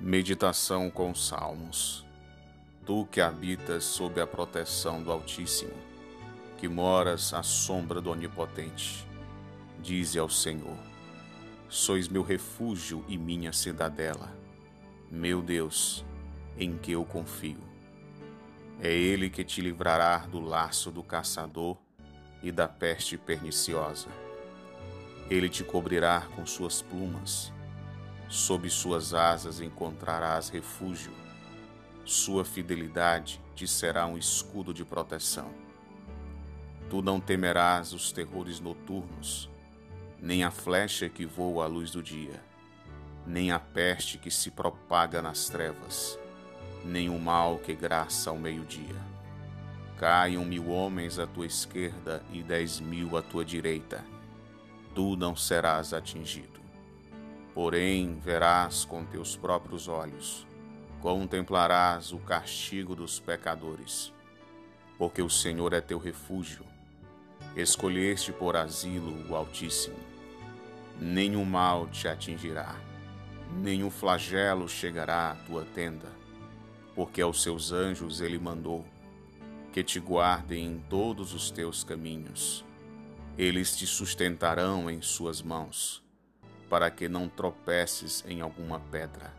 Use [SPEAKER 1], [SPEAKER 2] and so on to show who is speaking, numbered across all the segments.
[SPEAKER 1] Meditação com Salmos. Tu que habitas sob a proteção do Altíssimo, que moras à sombra do Onipotente, dize ao Senhor: Sois meu refúgio e minha cidadela, meu Deus, em que eu confio. É Ele que te livrará do laço do caçador e da peste perniciosa. Ele te cobrirá com suas plumas Sob suas asas encontrarás refúgio. Sua fidelidade te será um escudo de proteção. Tu não temerás os terrores noturnos, nem a flecha que voa à luz do dia, nem a peste que se propaga nas trevas, nem o mal que graça ao meio-dia. Caiam mil homens à tua esquerda e dez mil à tua direita, tu não serás atingido. Porém, verás com teus próprios olhos, contemplarás o castigo dos pecadores, porque o Senhor é teu refúgio. Escolheste por asilo o Altíssimo. Nenhum mal te atingirá, nenhum flagelo chegará à tua tenda, porque aos seus anjos ele mandou que te guardem em todos os teus caminhos. Eles te sustentarão em suas mãos para que não tropeces em alguma pedra.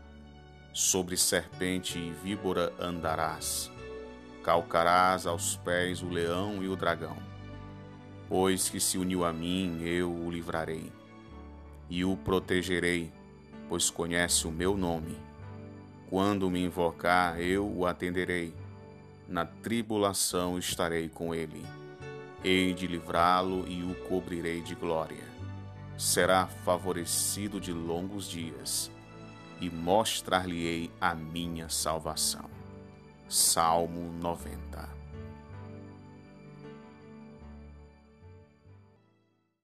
[SPEAKER 1] Sobre serpente e víbora andarás, calcarás aos pés o leão e o dragão. Pois que se uniu a mim, eu o livrarei, e o protegerei, pois conhece o meu nome. Quando me invocar, eu o atenderei. Na tribulação estarei com ele. Hei de livrá-lo e o cobrirei de glória será favorecido de longos dias, e mostrar-lhe-ei a minha salvação. Salmo 90